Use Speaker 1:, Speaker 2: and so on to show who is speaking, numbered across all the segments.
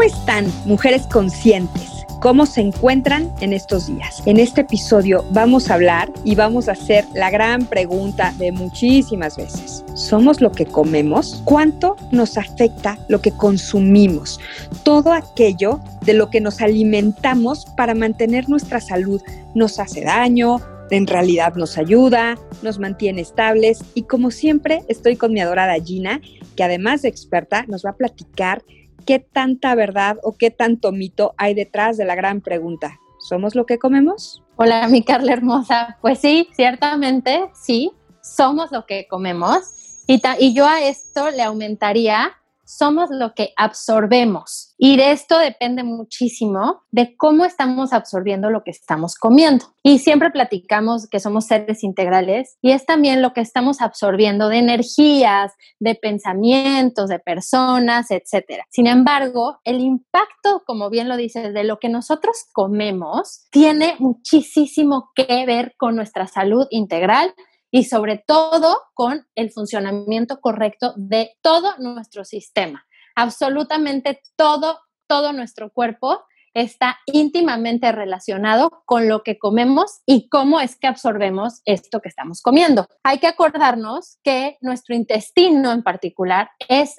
Speaker 1: ¿Cómo están, mujeres conscientes? ¿Cómo se encuentran en estos días? En este episodio vamos a hablar y vamos a hacer la gran pregunta de muchísimas veces. ¿Somos lo que comemos? ¿Cuánto nos afecta lo que consumimos? Todo aquello de lo que nos alimentamos para mantener nuestra salud nos hace daño, en realidad nos ayuda, nos mantiene estables y como siempre estoy con mi adorada Gina, que además de experta nos va a platicar ¿qué tanta verdad o qué tanto mito hay detrás de la gran pregunta? ¿Somos lo que comemos?
Speaker 2: Hola, mi Carla hermosa. Pues sí, ciertamente sí, somos lo que comemos. Y, y yo a esto le aumentaría somos lo que absorbemos. Y de esto depende muchísimo de cómo estamos absorbiendo lo que estamos comiendo. Y siempre platicamos que somos seres integrales y es también lo que estamos absorbiendo de energías, de pensamientos, de personas, etc. Sin embargo, el impacto, como bien lo dices, de lo que nosotros comemos tiene muchísimo que ver con nuestra salud integral y sobre todo con el funcionamiento correcto de todo nuestro sistema. Absolutamente todo, todo nuestro cuerpo está íntimamente relacionado con lo que comemos y cómo es que absorbemos esto que estamos comiendo. Hay que acordarnos que nuestro intestino en particular es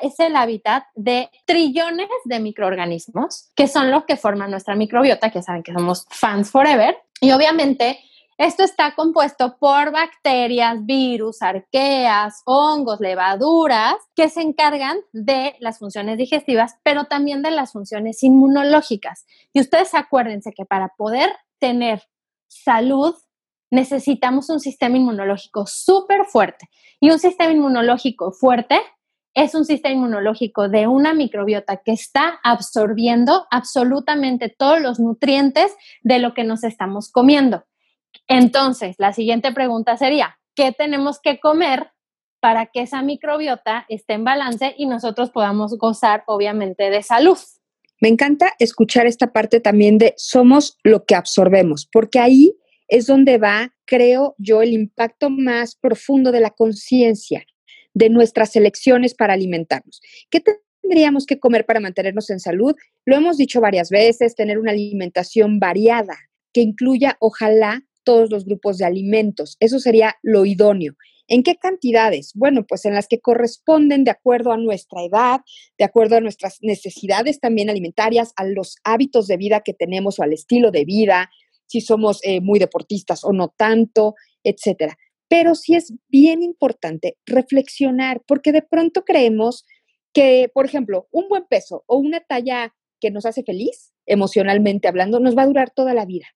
Speaker 2: es el hábitat de trillones de microorganismos que son los que forman nuestra microbiota, que saben que somos fans forever. Y obviamente esto está compuesto por bacterias, virus, arqueas, hongos, levaduras, que se encargan de las funciones digestivas, pero también de las funciones inmunológicas. Y ustedes acuérdense que para poder tener salud necesitamos un sistema inmunológico súper fuerte. Y un sistema inmunológico fuerte es un sistema inmunológico de una microbiota que está absorbiendo absolutamente todos los nutrientes de lo que nos estamos comiendo. Entonces, la siguiente pregunta sería, ¿qué tenemos que comer para que esa microbiota esté en balance y nosotros podamos gozar, obviamente, de salud?
Speaker 1: Me encanta escuchar esta parte también de somos lo que absorbemos, porque ahí es donde va, creo yo, el impacto más profundo de la conciencia de nuestras elecciones para alimentarnos. ¿Qué tendríamos que comer para mantenernos en salud? Lo hemos dicho varias veces, tener una alimentación variada que incluya, ojalá, todos los grupos de alimentos. Eso sería lo idóneo. ¿En qué cantidades? Bueno, pues en las que corresponden de acuerdo a nuestra edad, de acuerdo a nuestras necesidades también alimentarias, a los hábitos de vida que tenemos o al estilo de vida, si somos eh, muy deportistas o no tanto, etcétera. Pero sí es bien importante reflexionar, porque de pronto creemos que, por ejemplo, un buen peso o una talla que nos hace feliz, emocionalmente hablando, nos va a durar toda la vida.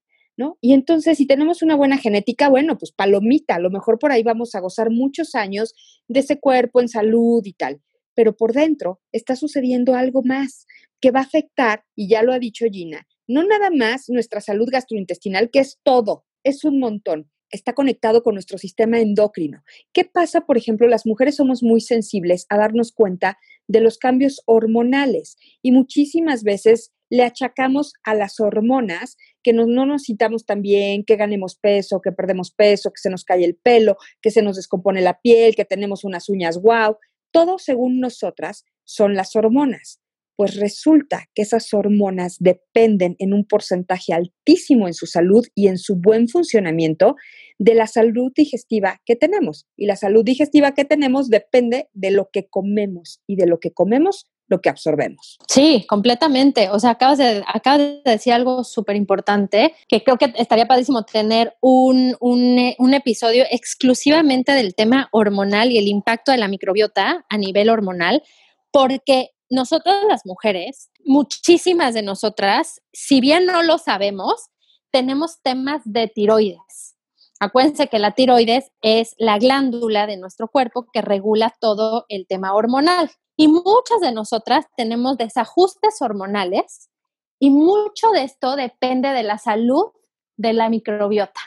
Speaker 1: Y entonces, si tenemos una buena genética, bueno, pues palomita, a lo mejor por ahí vamos a gozar muchos años de ese cuerpo en salud y tal. Pero por dentro está sucediendo algo más que va a afectar, y ya lo ha dicho Gina, no nada más nuestra salud gastrointestinal, que es todo, es un montón, está conectado con nuestro sistema endocrino. ¿Qué pasa, por ejemplo? Las mujeres somos muy sensibles a darnos cuenta de los cambios hormonales y muchísimas veces le achacamos a las hormonas que no, no nos citamos tan bien, que ganemos peso, que perdemos peso, que se nos cae el pelo, que se nos descompone la piel, que tenemos unas uñas wow. Todo según nosotras son las hormonas. Pues resulta que esas hormonas dependen en un porcentaje altísimo en su salud y en su buen funcionamiento de la salud digestiva que tenemos. Y la salud digestiva que tenemos depende de lo que comemos y de lo que comemos lo que absorbemos.
Speaker 2: Sí, completamente. O sea, acabas de, acabas de decir algo súper importante, que creo que estaría padrísimo tener un, un, un, episodio exclusivamente del tema hormonal y el impacto de la microbiota a nivel hormonal, porque nosotras las mujeres, muchísimas de nosotras, si bien no lo sabemos, tenemos temas de tiroides. Acuérdense que la tiroides es la glándula de nuestro cuerpo que regula todo el tema hormonal. Y muchas de nosotras tenemos desajustes hormonales y mucho de esto depende de la salud de la microbiota.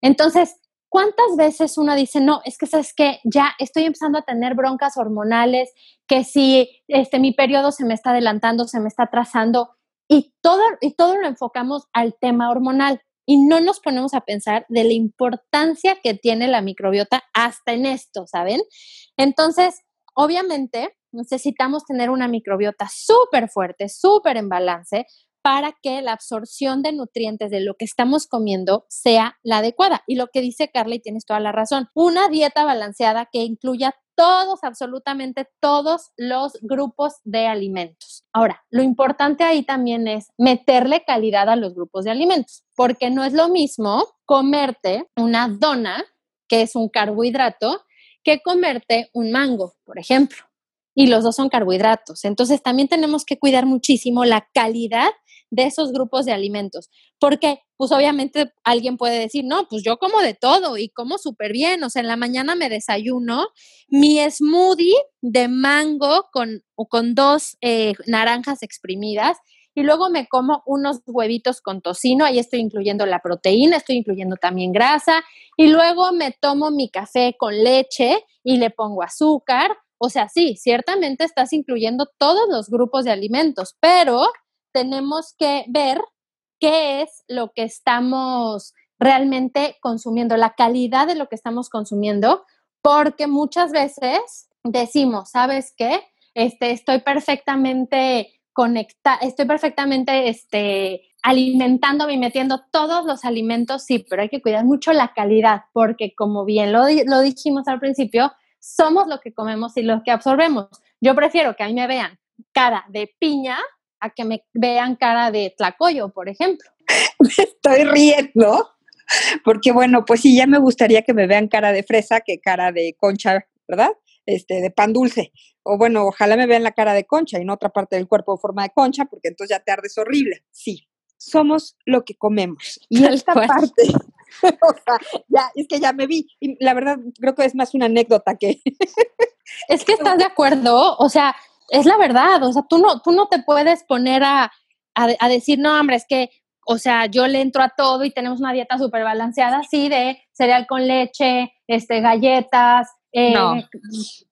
Speaker 2: Entonces, ¿cuántas veces uno dice, no, es que sabes que ya estoy empezando a tener broncas hormonales, que si este, mi periodo se me está adelantando, se me está atrasando, y todo, y todo lo enfocamos al tema hormonal y no nos ponemos a pensar de la importancia que tiene la microbiota hasta en esto, ¿saben? Entonces, obviamente, necesitamos tener una microbiota súper fuerte, súper en balance, para que la absorción de nutrientes de lo que estamos comiendo sea la adecuada. Y lo que dice Carla, y tienes toda la razón, una dieta balanceada que incluya todos, absolutamente todos los grupos de alimentos. Ahora, lo importante ahí también es meterle calidad a los grupos de alimentos, porque no es lo mismo comerte una dona, que es un carbohidrato, que comerte un mango, por ejemplo. Y los dos son carbohidratos. Entonces también tenemos que cuidar muchísimo la calidad de esos grupos de alimentos. Porque, pues obviamente alguien puede decir, no, pues yo como de todo y como súper bien. O sea, en la mañana me desayuno mi smoothie de mango con, con dos eh, naranjas exprimidas y luego me como unos huevitos con tocino, ahí estoy incluyendo la proteína, estoy incluyendo también grasa, y luego me tomo mi café con leche y le pongo azúcar. O sea, sí, ciertamente estás incluyendo todos los grupos de alimentos, pero tenemos que ver qué es lo que estamos realmente consumiendo, la calidad de lo que estamos consumiendo, porque muchas veces decimos, ¿sabes qué? Este, estoy perfectamente conectada, estoy perfectamente este, alimentándome y metiendo todos los alimentos, sí, pero hay que cuidar mucho la calidad, porque como bien lo dijimos al principio, somos lo que comemos y lo que absorbemos. Yo prefiero que a mí me vean cara de piña a que me vean cara de tlacoyo, por ejemplo.
Speaker 1: Me estoy riendo, porque bueno, pues sí, ya me gustaría que me vean cara de fresa que cara de concha, ¿verdad? Este, de pan dulce. O bueno, ojalá me vean la cara de concha y no otra parte del cuerpo de forma de concha, porque entonces ya te ardes horrible. Sí, somos lo que comemos. Y esta parte, o sea, ya, es que ya me vi. Y la verdad, creo que es más una anécdota que.
Speaker 2: es que estás de acuerdo. O sea, es la verdad, o sea, tú no, tú no te puedes poner a, a, decir, no, hombre, es que, o sea, yo le entro a todo y tenemos una dieta súper balanceada, así de cereal con leche, este, galletas, eh,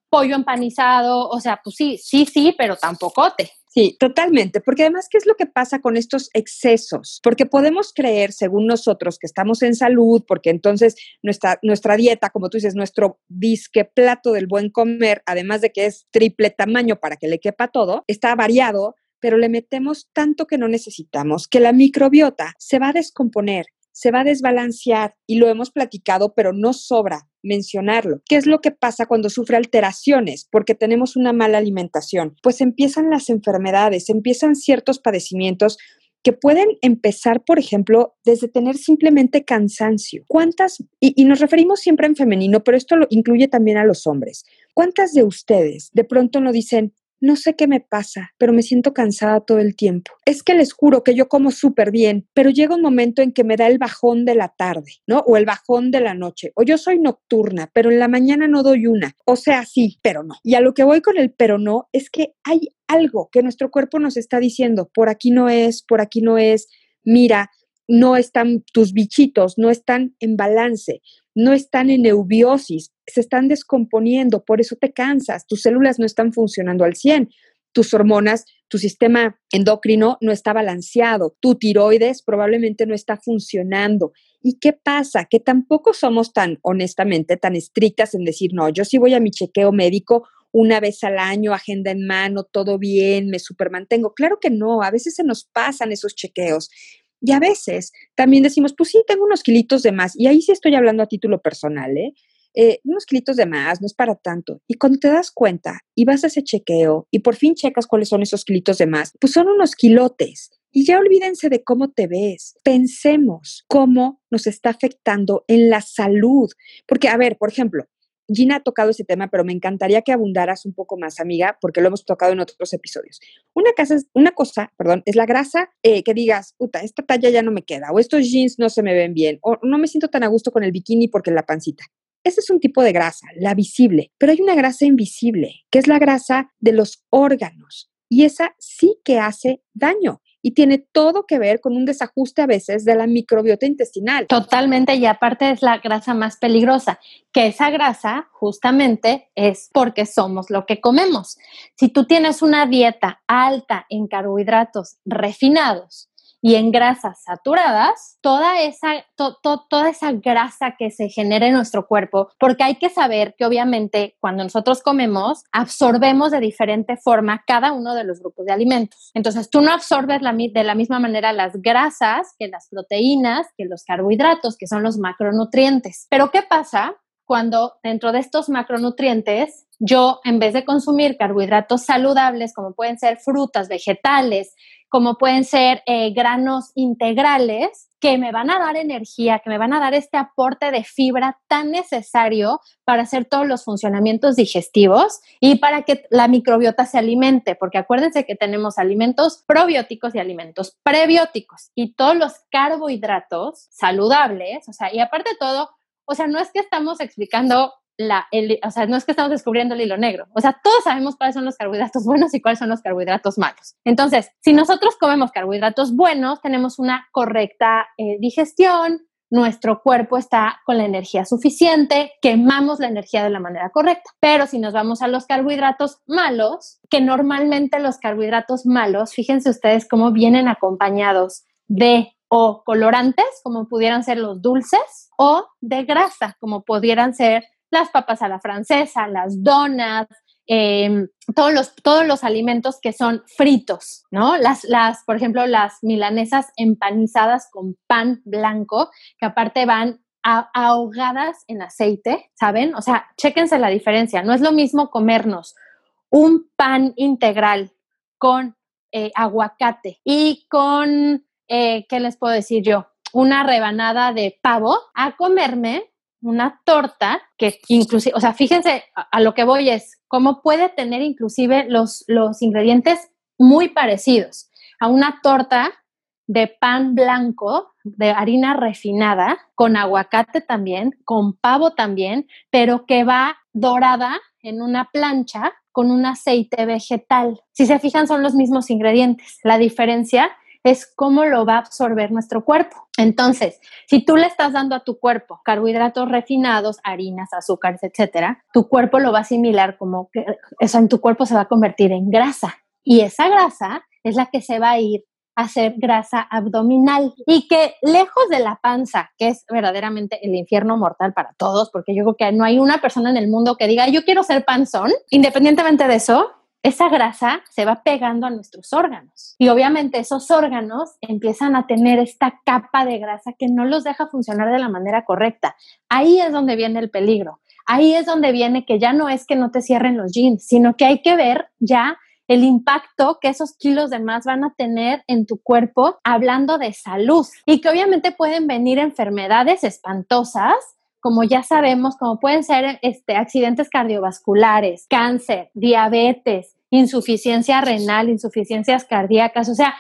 Speaker 2: pollo empanizado, o sea, pues sí, sí, sí, pero tampoco te.
Speaker 1: Sí, totalmente, porque además, ¿qué es lo que pasa con estos excesos? Porque podemos creer, según nosotros, que estamos en salud, porque entonces nuestra, dieta, como tú dices, nuestro disque plato del buen comer, además de que es triple tamaño para que le quepa todo, está variado, pero le metemos tanto que no necesitamos, que la microbiota se va a descomponer se va a desbalancear y lo hemos platicado, pero no sobra mencionarlo. ¿Qué es lo que pasa cuando sufre alteraciones? Porque tenemos una mala alimentación. Pues empiezan las enfermedades, empiezan ciertos padecimientos que pueden empezar, por ejemplo, desde tener simplemente cansancio. ¿Cuántas, y, nos referimos siempre en femenino, pero esto lo incluye también a los hombres, cuántas de ustedes de pronto no dicen, no sé qué me pasa, pero me siento cansada todo el tiempo. Es que les juro que yo como súper bien, pero llega un momento en que me da el bajón de la tarde, ¿no? O el bajón de la noche. O yo soy nocturna, pero en la mañana no doy una. O sea, sí, pero no. Y a lo que voy con el pero no es que hay algo que nuestro cuerpo nos está diciendo, por aquí no es, por aquí no es, mira, no están tus bichitos, no están en balance, no están en eubiosis, se están descomponiendo, por eso te cansas, tus células no están funcionando al 100, tus hormonas, tu sistema endocrino no está balanceado, tu tiroides probablemente no está funcionando. ¿Y qué pasa? Que tampoco somos tan, honestamente, tan estrictas en decir, no, yo sí voy a mi chequeo médico una vez al año, agenda en mano, todo bien, me supermantengo. Claro que no, a veces se nos pasan esos chequeos. Y a veces también decimos, pues sí, tengo unos kilitos de más. Y ahí sí estoy hablando a título personal, ¿eh? ¿eh? unos kilitos de más, no es para tanto. Y cuando te das cuenta y vas a ese chequeo y por fin checas cuáles son esos kilitos de más, pues son unos kilotes. Y ya olvídense de cómo te ves. Pensemos cómo nos está afectando en la salud. Porque, a ver, por ejemplo, Gina ha tocado ese tema, pero me encantaría que abundaras un poco más, amiga, porque lo hemos tocado en otros episodios. Una, cosa, perdón, es la grasa eh, que digas, puta, esta talla ya no me queda, o estos jeans no se me ven bien, o no me siento tan a gusto con el bikini porque la pancita. Ese es un tipo de grasa, la visible, pero hay una grasa invisible, que es la grasa de los órganos, y esa sí que hace daño y tiene todo que ver con un desajuste a veces de la microbiota intestinal.
Speaker 2: Totalmente, y aparte es la grasa más peligrosa, que esa grasa justamente es porque somos lo que comemos. Si tú tienes una dieta alta en carbohidratos refinados, y en grasas saturadas, toda esa, toda esa grasa que se genera en nuestro cuerpo, porque hay que saber que obviamente cuando nosotros comemos, absorbemos de diferente forma cada uno de los grupos de alimentos. Entonces, tú no absorbes de la misma manera las grasas que las proteínas, que los carbohidratos, que son los macronutrientes. Pero, ¿qué pasa? cuando dentro de estos macronutrientes yo, en vez de consumir carbohidratos saludables, como pueden ser frutas, vegetales, como pueden ser eh, granos integrales, que me van a dar energía, que me van a dar este aporte de fibra tan necesario para hacer todos los funcionamientos digestivos y para que la microbiota se alimente, porque acuérdense que tenemos alimentos probióticos y alimentos prebióticos y todos los carbohidratos saludables, o sea, y aparte de todo, o sea, no es que estamos explicando o sea, no es que estamos descubriendo el hilo negro, o sea, todos sabemos cuáles son los carbohidratos buenos y cuáles son los carbohidratos malos. Entonces, si nosotros comemos carbohidratos buenos, tenemos una correcta eh, digestión, nuestro cuerpo está con la energía suficiente, quemamos la energía de la manera correcta. Pero si nos vamos a los carbohidratos malos, que normalmente los carbohidratos malos, fíjense ustedes cómo vienen acompañados de o colorantes, como pudieran ser los dulces, o de grasa, como pudieran ser las papas a la francesa, las donas, em, todos, los, todos los alimentos que son fritos, ¿no? Las, las, por ejemplo, las milanesas empanizadas con pan blanco, que aparte van ahogadas en aceite, ¿saben? O sea, chéquense la diferencia. No es lo mismo comernos un pan integral con eh, aguacate y con, eh, ¿qué les puedo decir yo? Una rebanada de pavo a comerme una torta que inclusive, o sea, fíjense a, lo que voy es cómo puede tener inclusive los, los ingredientes muy parecidos a una torta de pan blanco, de harina refinada, con aguacate también, con pavo también, pero que va dorada en una plancha con un aceite vegetal. Si se fijan, son los mismos ingredientes. La diferencia es cómo lo va a absorber nuestro cuerpo. Entonces, si tú le estás dando a tu cuerpo carbohidratos refinados, harinas, azúcares, etcétera, tu cuerpo lo va a asimilar como que eso en tu cuerpo se va a convertir en grasa. Y esa grasa es la que se va a ir a hacer grasa abdominal y que lejos de la panza, que es verdaderamente el infierno mortal para todos, porque yo creo que no hay una persona en el mundo que diga, yo quiero ser panzón, independientemente de eso, esa grasa se va pegando a nuestros órganos. Y obviamente esos órganos empiezan a tener esta capa de grasa que no los deja funcionar de la manera correcta. Ahí es donde viene el peligro. Ahí es donde viene que ya no es que no te cierren los jeans, sino que hay que ver ya el impacto que esos kilos de más van a tener en tu cuerpo hablando de salud y que obviamente pueden venir enfermedades espantosas como ya sabemos, como pueden ser este, accidentes cardiovasculares, cáncer, diabetes, insuficiencia renal, insuficiencias cardíacas, o sea,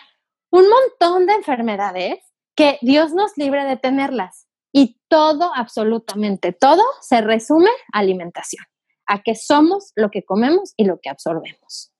Speaker 2: un montón de enfermedades que Dios nos libre de tenerlas. Y todo, absolutamente todo, se resume a alimentación, a que somos lo que comemos y lo que absorbemos.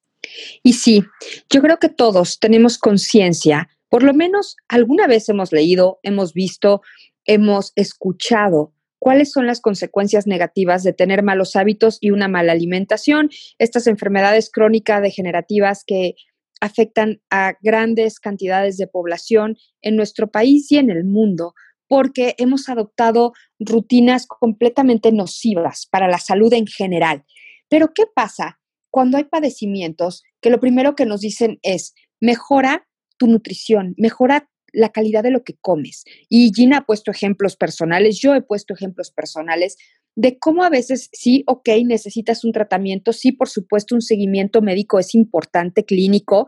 Speaker 1: Y sí, yo creo que todos tenemos conciencia, por lo menos alguna vez hemos leído, hemos visto, hemos escuchado cuáles son las consecuencias negativas de tener malos hábitos y una mala alimentación, estas enfermedades crónicas degenerativas que afectan a grandes cantidades de población en nuestro país y en el mundo, porque hemos adoptado rutinas completamente nocivas para la salud en general. Pero ¿qué pasa cuando hay padecimientos que lo primero que nos dicen es, mejora tu nutrición, mejora la calidad de lo que comes. Y Gina ha puesto ejemplos personales, yo he puesto ejemplos personales de cómo a veces sí, ok, necesitas un tratamiento, sí, por supuesto, un seguimiento médico es importante, clínico,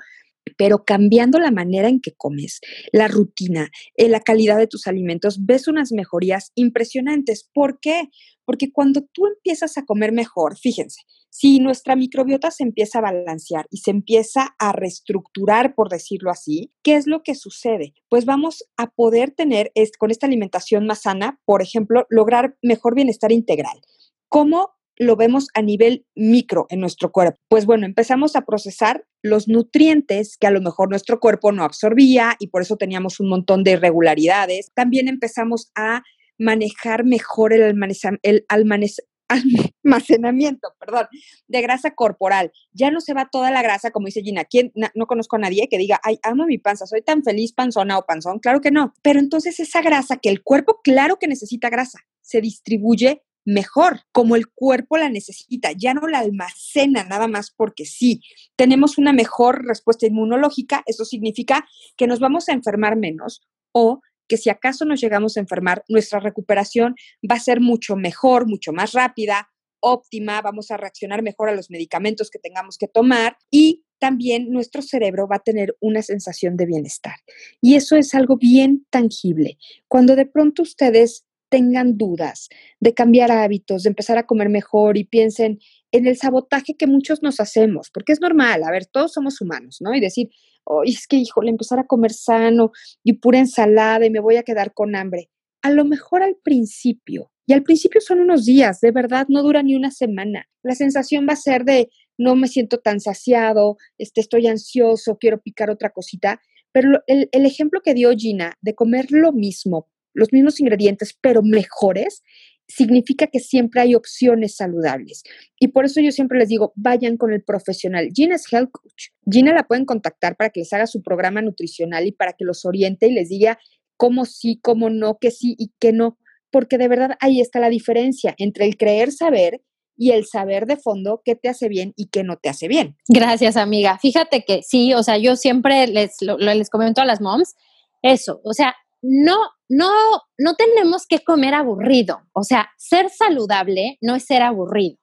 Speaker 1: pero cambiando la manera en que comes, la rutina, eh, la calidad de tus alimentos, ves unas mejorías impresionantes. ¿Por qué? Porque cuando tú empiezas a comer mejor, fíjense, si nuestra microbiota se empieza a balancear y se empieza a reestructurar, por decirlo así, ¿qué es lo que sucede? Pues vamos a poder tener con esta alimentación más sana, por ejemplo, lograr mejor bienestar integral. ¿Cómo lo vemos a nivel micro en nuestro cuerpo? Pues bueno, empezamos a procesar los nutrientes que a lo mejor nuestro cuerpo no absorbía y por eso teníamos un montón de irregularidades. También empezamos a manejar mejor el, almacenamiento, de grasa corporal. Ya no se va toda la grasa, como dice Gina. ¿Quién, no, conozco a nadie que diga, ay, amo mi panza, soy tan feliz panzona o panzón. Claro que no. Pero entonces esa grasa, que el cuerpo, claro que necesita grasa, se distribuye mejor, como el cuerpo la necesita, ya no la almacena nada más porque sí. Tenemos una mejor respuesta inmunológica, eso significa que nos vamos a enfermar menos o que si acaso nos llegamos a enfermar, nuestra recuperación va a ser mucho mejor, mucho más rápida, óptima, vamos a reaccionar mejor a los medicamentos que tengamos que tomar y también nuestro cerebro va a tener una sensación de bienestar. Y eso es algo bien tangible. Cuando de pronto ustedes tengan dudas de cambiar hábitos, de empezar a comer mejor y piensen en el sabotaje que muchos nos hacemos, porque es normal, a ver, todos somos humanos, ¿no? Y decir, oh, es que, híjole, empezar a comer sano y pura ensalada y me voy a quedar con hambre. A lo mejor al principio, y al principio son unos días, de verdad, no dura ni una semana. La sensación va a ser de no me siento tan saciado, este, estoy ansioso, quiero picar otra cosita. Pero el, el ejemplo que dio Gina de comer lo mismo, los mismos ingredientes, pero mejores, significa que siempre hay opciones saludables. Y por eso yo siempre les digo, vayan con el profesional. Gina es Health Coach. Gina la pueden contactar para que les haga su programa nutricional y para que los oriente y les diga cómo sí, cómo no, qué sí y qué no. Porque de verdad ahí está la diferencia entre el creer saber y el saber de fondo qué te hace bien y qué no te hace bien.
Speaker 2: Gracias, amiga. Fíjate que sí, o sea, yo siempre les, les comento a las moms eso, o sea, no, no, no tenemos que comer aburrido. O sea, ser saludable no es ser aburrido.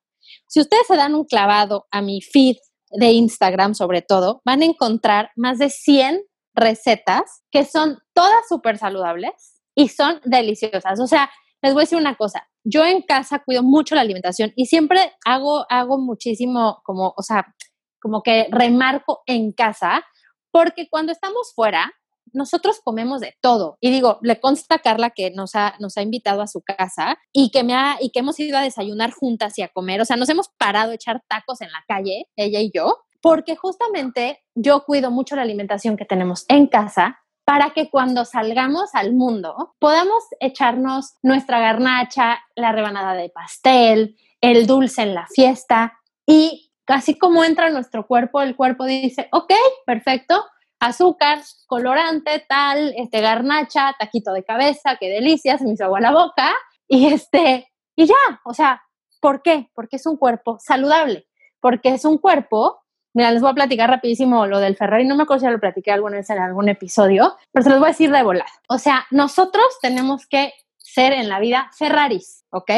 Speaker 2: Si ustedes se dan un clavado a mi feed de Instagram, sobre todo, van a encontrar más de 100 recetas que son todas súper saludables y son deliciosas. O sea, les voy a decir una cosa. Yo en casa cuido mucho la alimentación y siempre hago, hago muchísimo como, o sea, como que remarco en casa, porque cuando estamos fuera, nosotros comemos de todo. Y digo, le consta a Carla que nos ha, nos ha invitado a su casa y que, me ha, y que hemos ido a desayunar juntas y a comer. O sea, nos hemos parado a echar tacos en la calle, ella y yo, porque justamente yo cuido mucho la alimentación que tenemos en casa para que cuando salgamos al mundo podamos echarnos nuestra garnacha, la rebanada de pastel, el dulce en la fiesta y casi como entra en nuestro cuerpo, el cuerpo dice, ok, perfecto, azúcar, colorante, tal, este, garnacha, taquito de cabeza, qué delicia, se me hizo agua la boca, y este, y ya, o sea, ¿por qué? Porque es un cuerpo saludable, porque es un cuerpo, mira, les voy a platicar rapidísimo lo del Ferrari, no me acuerdo si lo platiqué alguna vez en algún episodio, pero se los voy a decir de volada. O sea, nosotros tenemos que ser en la vida Ferraris, ¿ok?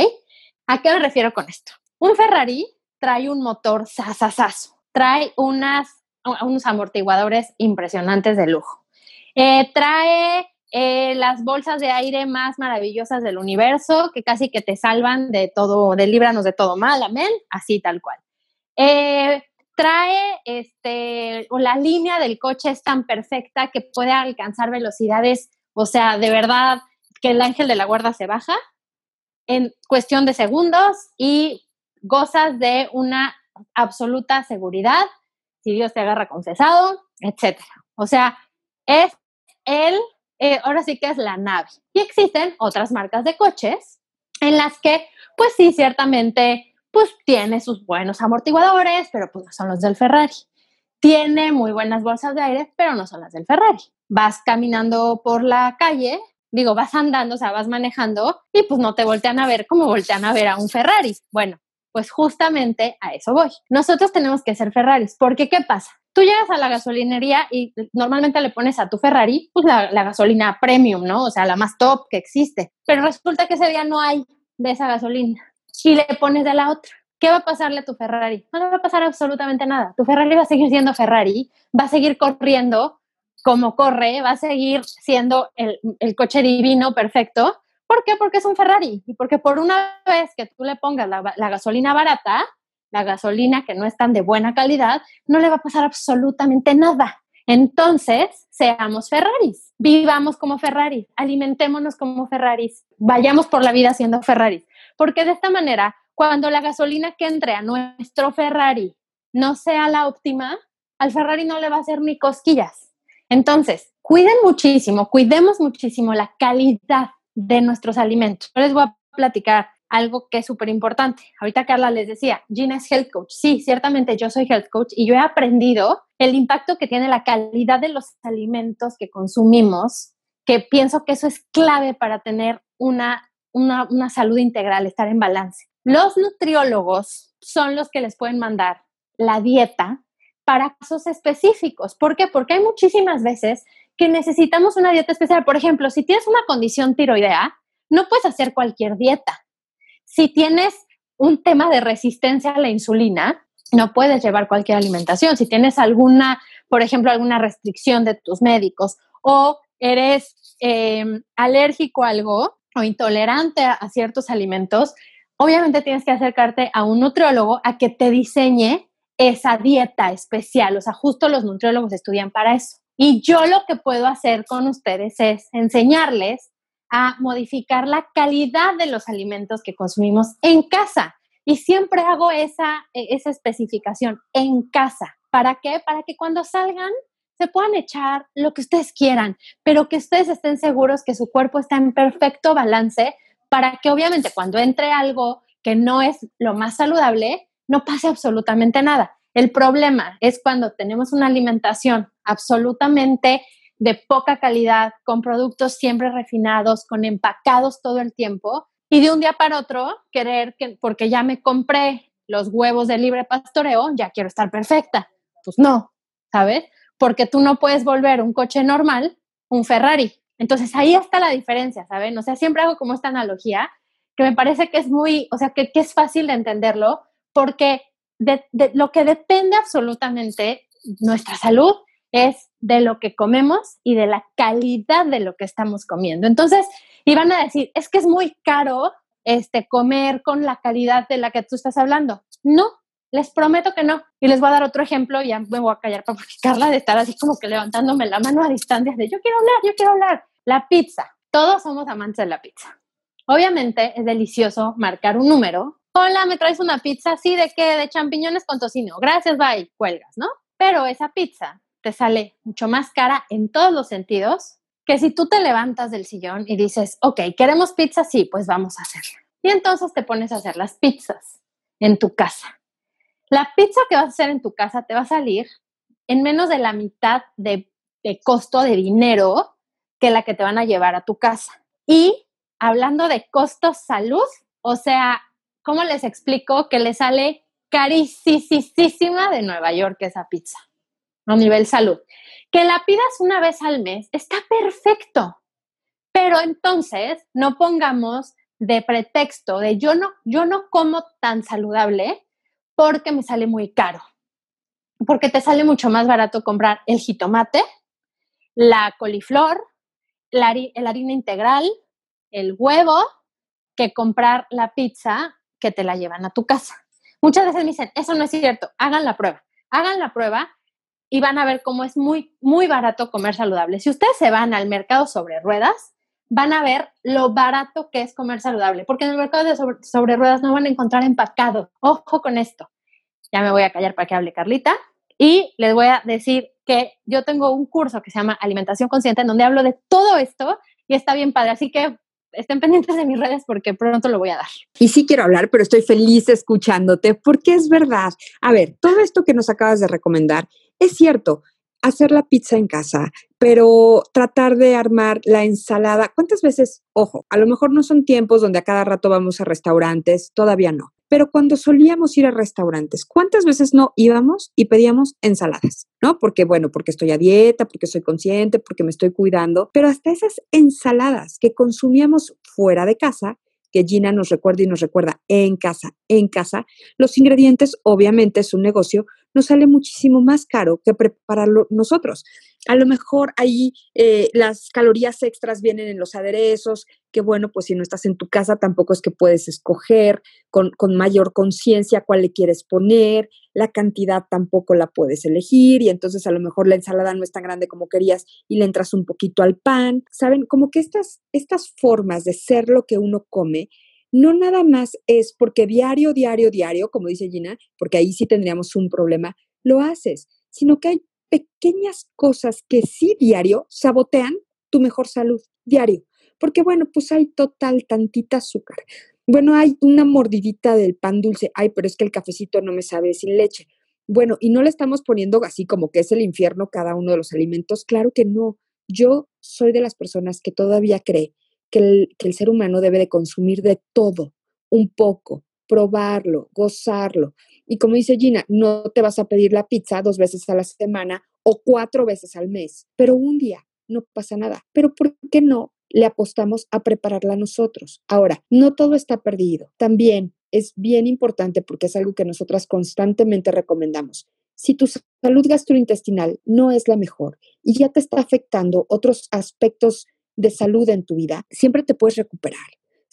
Speaker 2: ¿A qué me refiero con esto? Un Ferrari trae un motor sasasazo, trae unas unos amortiguadores impresionantes de lujo. Eh, trae eh, las bolsas de aire más maravillosas del universo, que casi que te salvan de todo, de líbranos de todo mal, amén, así tal cual. Eh, trae, este, la línea del coche es tan perfecta que puede alcanzar velocidades, o sea, de verdad, que el ángel de la guarda se baja en cuestión de segundos y gozas de una absoluta seguridad si Dios te agarra confesado, etcétera. O sea, es el, eh, ahora sí que es la nave. Y existen otras marcas de coches en las que, pues sí, ciertamente, pues tiene sus buenos amortiguadores, pero pues no son los del Ferrari. Tiene muy buenas bolsas de aire, pero no son las del Ferrari. Vas caminando por la calle, digo, vas andando, o sea, vas manejando y pues no te voltean a ver como voltean a ver a un Ferrari. Bueno, pues justamente a eso voy. Nosotros tenemos que ser Ferraris, porque ¿qué pasa? Tú llegas a la gasolinería y normalmente le pones a tu Ferrari pues la, gasolina premium, ¿no? O sea, la más top que existe. Pero resulta que ese día no hay de esa gasolina y le pones de la otra. ¿qué va a pasarle a tu Ferrari? No va a pasar absolutamente nada. Tu Ferrari va a seguir siendo Ferrari, va a seguir corriendo como corre, va a seguir siendo el, coche divino perfecto. ¿Por qué? Porque es un Ferrari y porque por una vez que tú le pongas la, gasolina barata, la gasolina que no es tan de buena calidad, no le va a pasar absolutamente nada. Entonces, seamos Ferraris, vivamos como Ferraris, alimentémonos como Ferraris, vayamos por la vida siendo Ferraris, porque de esta manera, cuando la gasolina que entre a nuestro Ferrari no sea la óptima, al Ferrari no le va a hacer ni cosquillas. Entonces, cuiden muchísimo, cuidemos muchísimo la calidad de nuestros alimentos. Yo les voy a platicar algo que es súper importante. Ahorita Carla les decía, Gina es health coach. Sí, ciertamente yo soy health coach y yo he aprendido el impacto que tiene la calidad de los alimentos que consumimos, que pienso que eso es clave para tener una, una, una salud integral, estar en balance. Los nutriólogos son los que les pueden mandar la dieta para casos específicos. ¿Por qué? Porque hay muchísimas veces que necesitamos una dieta especial. Por ejemplo, si tienes una condición tiroidea, no puedes hacer cualquier dieta si tienes un tema de resistencia a la insulina, no puedes llevar cualquier alimentación. Si tienes alguna, por ejemplo, alguna restricción de tus médicos o eres em, alérgico a algo o intolerante a, a ciertos alimentos, obviamente tienes que acercarte a un nutriólogo a que te diseñe esa dieta especial. O sea, justo los nutriólogos estudian para eso. Y yo lo que puedo hacer con ustedes es enseñarles a modificar la calidad de los alimentos que consumimos en casa. Y siempre hago esa, e, esa especificación en casa. ¿Para qué? Para que cuando salgan se puedan echar lo que ustedes quieran, pero que ustedes estén seguros que su cuerpo está en perfecto balance para que obviamente cuando entre algo que no es lo más saludable, no pase absolutamente nada. El problema es cuando tenemos una alimentación absolutamente de poca calidad, con productos siempre refinados, con empacados todo el tiempo, y de un día para otro querer que, porque ya me compré los huevos de libre pastoreo, ya quiero estar perfecta. Pues no, ¿sabes? Porque tú no puedes volver un coche normal un Ferrari. Entonces ahí está la diferencia, ¿saben? O sea, siempre hago como esta analogía que me parece que es muy, o sea, que, es fácil de entenderlo, porque de, lo que depende absolutamente nuestra salud es de lo que comemos y de la calidad de lo que estamos comiendo. Entonces, iban a decir, es que es muy caro este, comer con la calidad de la que tú estás hablando. No, les prometo que no. Y les voy a dar otro ejemplo, ya me voy a callar para Carla de estar así como que levantándome la mano a distancia de yo quiero hablar, yo quiero hablar. La pizza. Todos somos amantes de la pizza. Obviamente es delicioso marcar un número. Hola, me traes una pizza así de qué? De champiñones con tocino. Gracias, bye. Cuelgas, ¿no? Pero esa pizza te sale mucho más cara en todos los sentidos que si tú te levantas del sillón y dices, ok, queremos pizza, sí, pues vamos a hacerla. Y entonces te pones a hacer las pizzas en tu casa. La pizza que vas a hacer en tu casa te va a salir en menos de la mitad de, de costo de dinero que la que te van a llevar a tu casa. Y hablando de costos salud, o sea, ¿cómo les explico que le sale carísima de Nueva York esa pizza? a nivel salud. Que la pidas una vez al mes está perfecto, pero entonces no pongamos de pretexto de yo no, yo no como tan saludable porque me sale muy caro. Porque te sale mucho más barato comprar el jitomate, la coliflor, la, el harina integral, el huevo, que comprar la pizza que te la llevan a tu casa. Muchas veces me dicen, eso no es cierto, hagan la prueba. Hagan la prueba y van a ver cómo es muy, muy barato comer saludable. Si ustedes se van al mercado sobre ruedas, van a ver lo barato que es comer saludable, porque en el mercado de sobre, ruedas no van a encontrar empacado. Ojo con esto. Ya me voy a callar para que hable Carlita y les voy a decir que yo tengo un curso que se llama Alimentación Consciente en donde hablo de todo esto y está bien padre. Así que estén pendientes de mis redes porque pronto lo voy a dar.
Speaker 1: Y sí quiero hablar, pero estoy feliz escuchándote porque es verdad. A ver, todo esto que nos acabas de recomendar es cierto, hacer la pizza en casa, pero tratar de armar la ensalada. ¿Cuántas veces, ojo, a lo mejor no son tiempos donde a cada rato vamos a restaurantes, todavía no, pero cuando solíamos ir a restaurantes, ¿cuántas veces no íbamos y pedíamos ensaladas? ¿No? Porque, bueno, porque estoy a dieta, porque soy consciente, porque me estoy cuidando, pero hasta esas ensaladas que consumíamos fuera de casa que Gina nos recuerda y nos recuerda en casa, en casa, los ingredientes, obviamente es un negocio, nos sale muchísimo más caro que prepararlo nosotros. A lo mejor ahí eh, las calorías extras vienen en los aderezos, que bueno, pues si no estás en tu casa tampoco es que puedes escoger con, con mayor conciencia cuál le quieres poner, la cantidad tampoco la puedes elegir y entonces a lo mejor la ensalada no es tan grande como querías y le entras un poquito al pan. Saben, como que estas, estas formas de ser lo que uno come no nada más es porque diario, diario, diario, como dice Gina, porque ahí sí tendríamos un problema, lo haces, sino que hay pequeñas cosas que sí diario sabotean tu mejor salud, diario. Porque bueno, pues hay total tantita azúcar. Bueno, hay una mordidita del pan dulce. Ay, pero es que el cafecito no me sabe sin leche. Bueno, y no le estamos poniendo así como que es el infierno cada uno de los alimentos. Claro que no. Yo soy de las personas que todavía cree que el, ser humano debe de consumir de todo, un poco, probarlo, gozarlo. Y como dice Gina, no te vas a pedir la pizza dos veces a la semana o cuatro veces al mes, pero un día no pasa nada. Pero ¿por qué no le apostamos a prepararla nosotros? Ahora, no todo está perdido. También es bien importante porque es algo que nosotras constantemente recomendamos. Si tu salud gastrointestinal no es la mejor y ya te está afectando otros aspectos de salud en tu vida, siempre te puedes recuperar.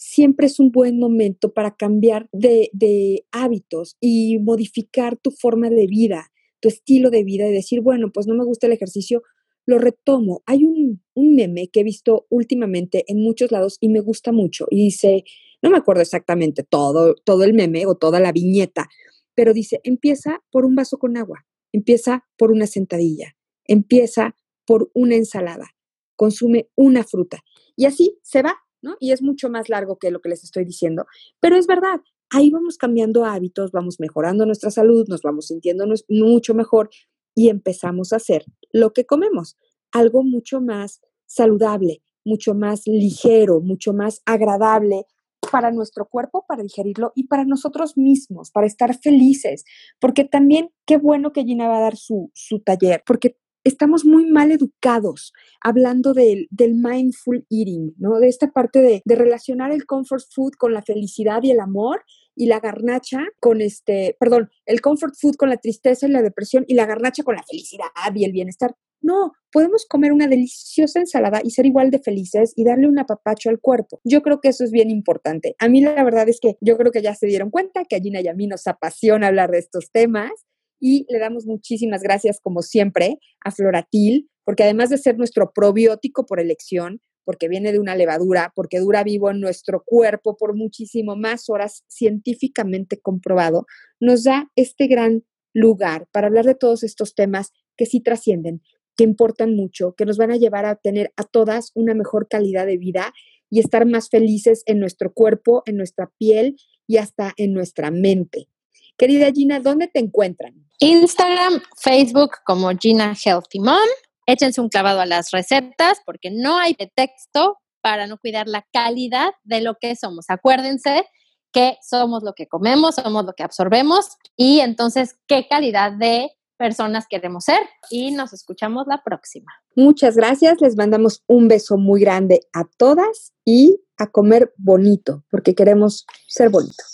Speaker 1: Siempre es un buen momento para cambiar de, hábitos y modificar tu forma de vida, tu estilo de vida y decir, bueno, pues no me gusta el ejercicio, lo retomo. Hay un, un, meme que he visto últimamente en muchos lados y me gusta mucho y dice, no me acuerdo exactamente todo, todo el meme o toda la viñeta, pero dice, empieza por un vaso con agua, empieza por una sentadilla, empieza por una ensalada, consume una fruta. Y así se va, Y es mucho más largo que lo que les estoy diciendo, pero es verdad, ahí vamos cambiando hábitos, vamos mejorando nuestra salud, nos vamos sintiendo mucho mejor y empezamos a hacer lo que comemos, algo mucho más saludable, mucho más ligero, mucho más agradable para nuestro cuerpo, para digerirlo y para nosotros mismos, para estar felices. Porque también qué bueno que Gina va a dar su, su taller, porque estamos muy mal educados hablando del, del mindful eating, ¿no? De esta parte de, de, relacionar el comfort food con la felicidad y el amor y la garnacha con este, perdón, el comfort food con la tristeza y la depresión y la garnacha con la felicidad y el bienestar. No, podemos comer una deliciosa ensalada y ser igual de felices y darle un apapacho al cuerpo. Yo creo que eso es bien importante. A mí la verdad es que yo creo que ya se dieron cuenta que a Gina y a mí nos apasiona hablar de estos temas y le damos muchísimas gracias, como siempre, a Floratil, porque además de ser nuestro probiótico por elección, porque viene de una levadura, porque dura vivo en nuestro cuerpo por muchísimo más horas, científicamente comprobado, nos da este gran lugar para hablar de todos estos temas que sí trascienden, que importan mucho, que nos van a llevar a tener a todas una mejor calidad de vida y estar más felices en nuestro cuerpo, en nuestra piel y hasta en nuestra mente. Querida Gina, ¿dónde te encuentran?
Speaker 2: Instagram, Facebook como Gina Healthy Mom. Échense un clavado a las recetas porque no hay pretexto para no cuidar la calidad de lo que somos. Acuérdense que somos lo que comemos, somos lo que absorbemos y entonces qué calidad de personas queremos ser y nos escuchamos la próxima.
Speaker 1: Muchas gracias, les mandamos un beso muy grande a todas y a comer bonito porque queremos ser bonitos.